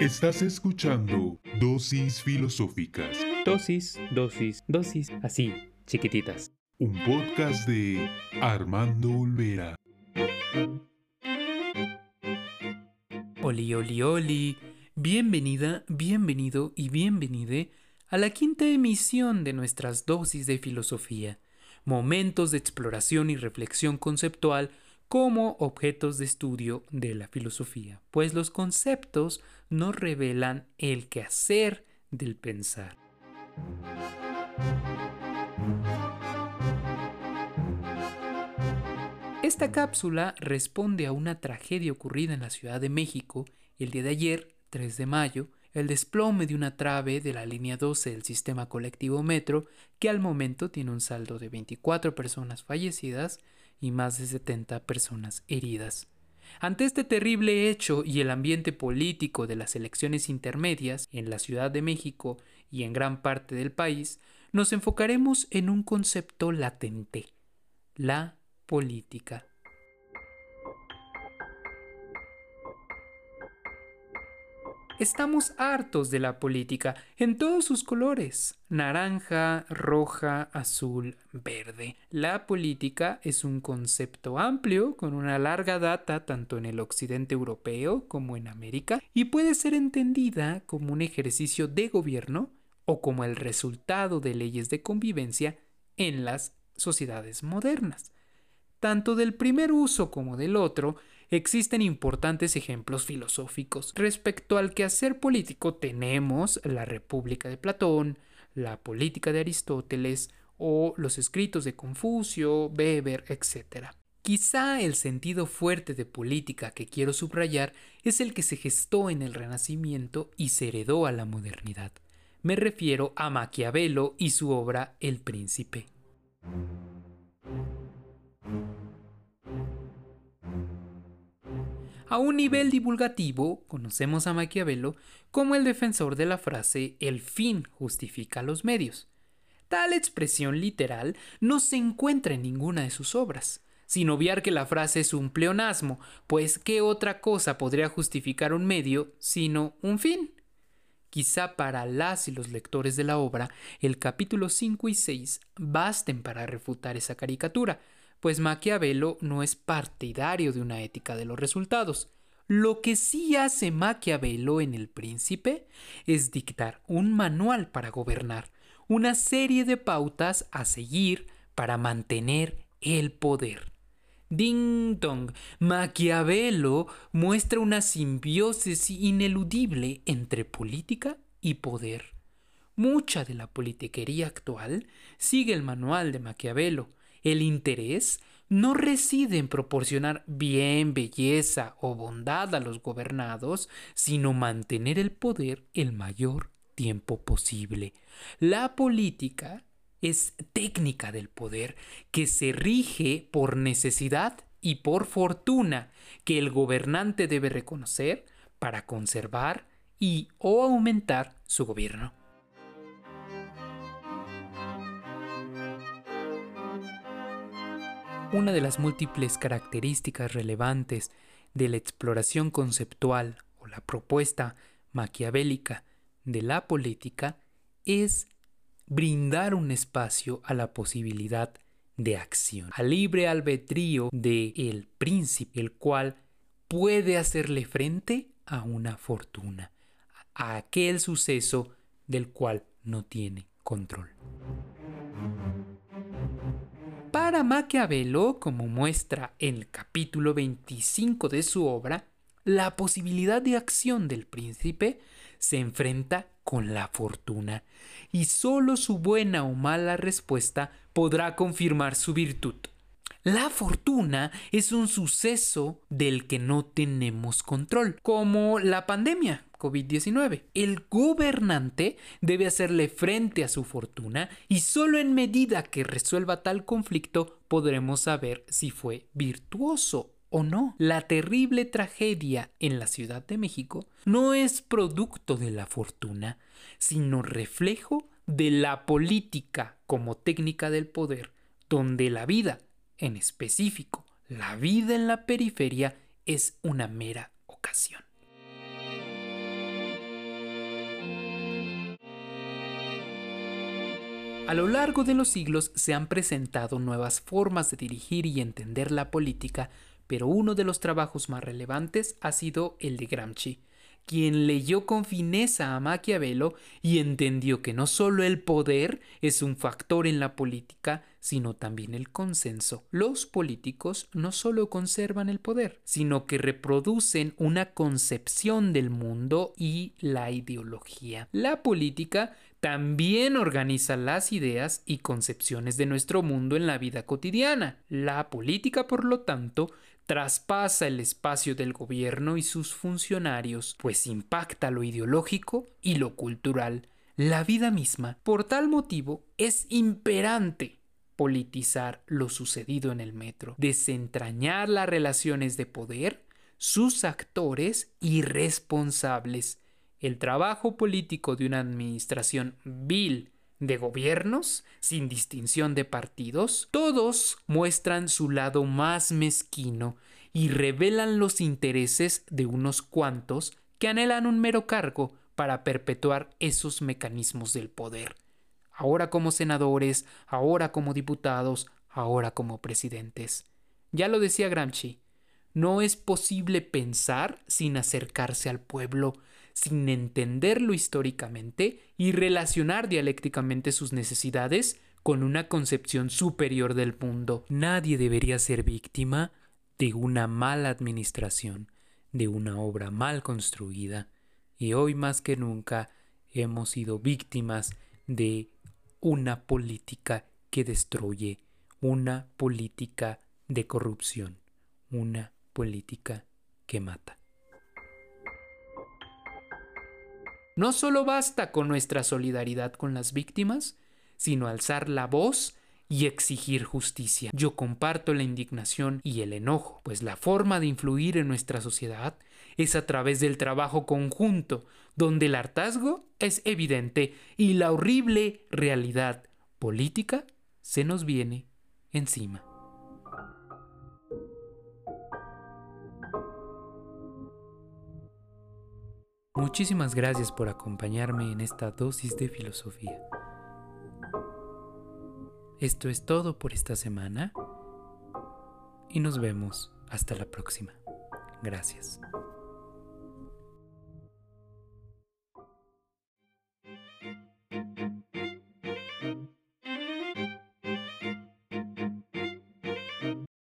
Estás escuchando Dosis Filosóficas. Dosis, dosis, dosis, así, chiquititas. Un podcast de Armando Olvera. Oli, oli, oli. Bienvenida, bienvenido y bienvenide a la quinta emisión de nuestras dosis de filosofía. Momentos de exploración y reflexión conceptual como objetos de estudio de la filosofía, pues los conceptos nos revelan el quehacer del pensar. Esta cápsula responde a una tragedia ocurrida en la Ciudad de México el día de ayer, 3 de mayo, el desplome de una trave de la línea 12 del sistema colectivo Metro, que al momento tiene un saldo de 24 personas fallecidas y más de 70 personas heridas. Ante este terrible hecho y el ambiente político de las elecciones intermedias en la Ciudad de México y en gran parte del país, nos enfocaremos en un concepto latente, la política. Estamos hartos de la política en todos sus colores, naranja, roja, azul, verde. La política es un concepto amplio con una larga data tanto en el occidente europeo como en América y puede ser entendida como un ejercicio de gobierno o como el resultado de leyes de convivencia en las sociedades modernas. Tanto del primer uso como del otro, existen importantes ejemplos filosóficos. Respecto al quehacer político tenemos la República de Platón, la Política de Aristóteles o los escritos de Confucio, Weber, etc. Quizá el sentido fuerte de política que quiero subrayar es el que se gestó en el Renacimiento y se heredó a la modernidad. Me refiero a Maquiavelo y su obra El Príncipe. A un nivel divulgativo, conocemos a Maquiavelo como el defensor de la frase el fin justifica los medios. Tal expresión literal no se encuentra en ninguna de sus obras, sin obviar que la frase es un pleonasmo, pues ¿qué otra cosa podría justificar un medio sino un fin? Quizá para las y los lectores de la obra, el capítulo 5 y 6 basten para refutar esa caricatura, pues Maquiavelo no es partidario de una ética de los resultados. Lo que sí hace Maquiavelo en El Príncipe es dictar un manual para gobernar, una serie de pautas a seguir para mantener el poder. Ding dong, Maquiavelo muestra una simbiosis ineludible entre política y poder. Mucha de la politiquería actual sigue el manual de Maquiavelo, el interés no reside en proporcionar bien, belleza o bondad a los gobernados, sino mantener el poder el mayor tiempo posible. La política es técnica del poder que se rige por necesidad y por fortuna que el gobernante debe reconocer para conservar y o aumentar su gobierno. Una de las múltiples características relevantes de la exploración conceptual o la propuesta maquiavélica de la política es brindar un espacio a la posibilidad de acción, al libre albedrío de el príncipe, el cual puede hacerle frente a una fortuna, a aquel suceso del cual no tiene control. Para Maquiavelo, como muestra en el capítulo 25 de su obra, la posibilidad de acción del príncipe se enfrenta con la fortuna, y solo su buena o mala respuesta podrá confirmar su virtud. La fortuna es un suceso del que no tenemos control, como la pandemia COVID-19. El gobernante debe hacerle frente a su fortuna y solo en medida que resuelva tal conflicto podremos saber si fue virtuoso o no. La terrible tragedia en la Ciudad de México no es producto de la fortuna, sino reflejo de la política como técnica del poder, donde la vida en específico, la vida en la periferia es una mera ocasión. A lo largo de los siglos se han presentado nuevas formas de dirigir y entender la política, pero uno de los trabajos más relevantes ha sido el de Gramsci, quien leyó con fineza a Maquiavelo y entendió que no solo el poder es un factor en la política, sino también el consenso. Los políticos no solo conservan el poder, sino que reproducen una concepción del mundo y la ideología. La política también organiza las ideas y concepciones de nuestro mundo en la vida cotidiana. La política, por lo tanto, traspasa el espacio del gobierno y sus funcionarios, pues impacta lo ideológico y lo cultural, la vida misma. Por tal motivo, es imperante politizar lo sucedido en el metro, desentrañar las relaciones de poder, sus actores y responsables. El trabajo político de una administración vil de gobiernos, sin distinción de partidos, todos muestran su lado más mezquino y revelan los intereses de unos cuantos que anhelan un mero cargo para perpetuar esos mecanismos del poder. Ahora como senadores, ahora como diputados, ahora como presidentes. Ya lo decía Gramsci, no es posible pensar sin acercarse al pueblo, sin entenderlo históricamente y relacionar dialécticamente sus necesidades con una concepción superior del mundo. Nadie debería ser víctima de una mala administración, de una obra mal construida, y hoy más que nunca hemos sido víctimas de una política que destruye, una política de corrupción, una política que mata. No solo basta con nuestra solidaridad con las víctimas, sino alzar la voz y exigir justicia. Yo comparto la indignación y el enojo, pues la forma de influir en nuestra sociedad es a través del trabajo conjunto, donde el hartazgo es evidente y la horrible realidad política se nos viene encima. Muchísimas gracias por acompañarme en esta dosis de filosofía. Esto es todo por esta semana y nos vemos hasta la próxima. Gracias.